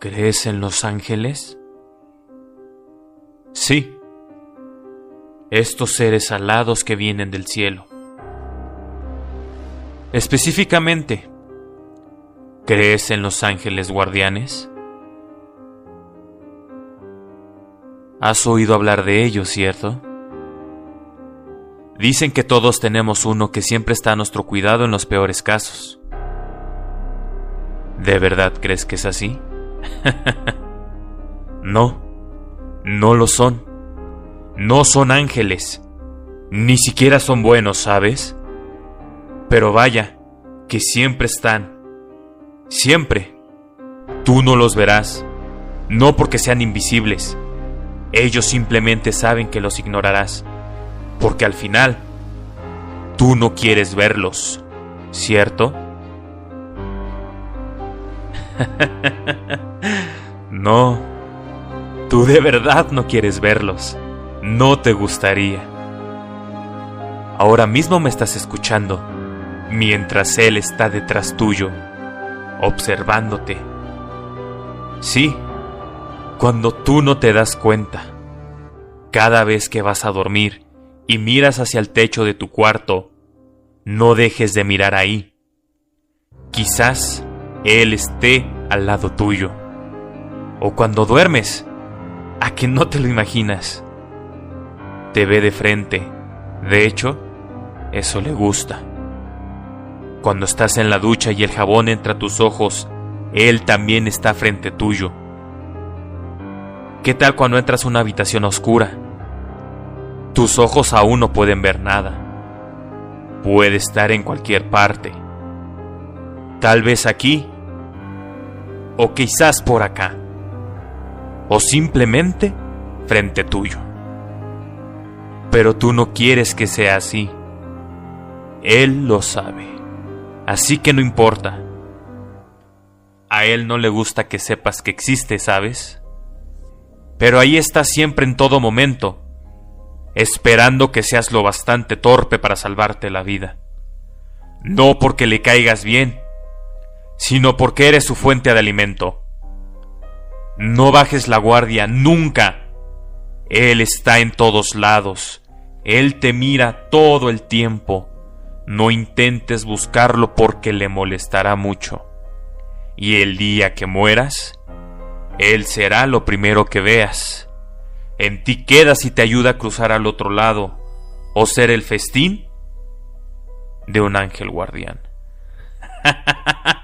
¿Crees en los ángeles? Sí, estos seres alados que vienen del cielo. Específicamente, ¿crees en los ángeles guardianes? Has oído hablar de ellos, ¿cierto? Dicen que todos tenemos uno que siempre está a nuestro cuidado en los peores casos. ¿De verdad crees que es así? no, no lo son. No son ángeles. Ni siquiera son buenos, ¿sabes? Pero vaya, que siempre están. Siempre. Tú no los verás. No porque sean invisibles. Ellos simplemente saben que los ignorarás. Porque al final, tú no quieres verlos, ¿cierto? no, tú de verdad no quieres verlos. No te gustaría. Ahora mismo me estás escuchando, mientras Él está detrás tuyo, observándote. Sí, cuando tú no te das cuenta. Cada vez que vas a dormir y miras hacia el techo de tu cuarto, no dejes de mirar ahí. Quizás él esté al lado tuyo. O cuando duermes, a que no te lo imaginas. Te ve de frente. De hecho, eso le gusta. Cuando estás en la ducha y el jabón entra a tus ojos, él también está frente tuyo. ¿Qué tal cuando entras a una habitación oscura? Tus ojos aún no pueden ver nada. Puede estar en cualquier parte Tal vez aquí. O quizás por acá. O simplemente frente tuyo. Pero tú no quieres que sea así. Él lo sabe. Así que no importa. A él no le gusta que sepas que existe, ¿sabes? Pero ahí está siempre en todo momento, esperando que seas lo bastante torpe para salvarte la vida. No porque le caigas bien, sino porque eres su fuente de alimento. No bajes la guardia nunca. Él está en todos lados. Él te mira todo el tiempo. No intentes buscarlo porque le molestará mucho. Y el día que mueras, Él será lo primero que veas. En ti queda si te ayuda a cruzar al otro lado o ser el festín de un ángel guardián.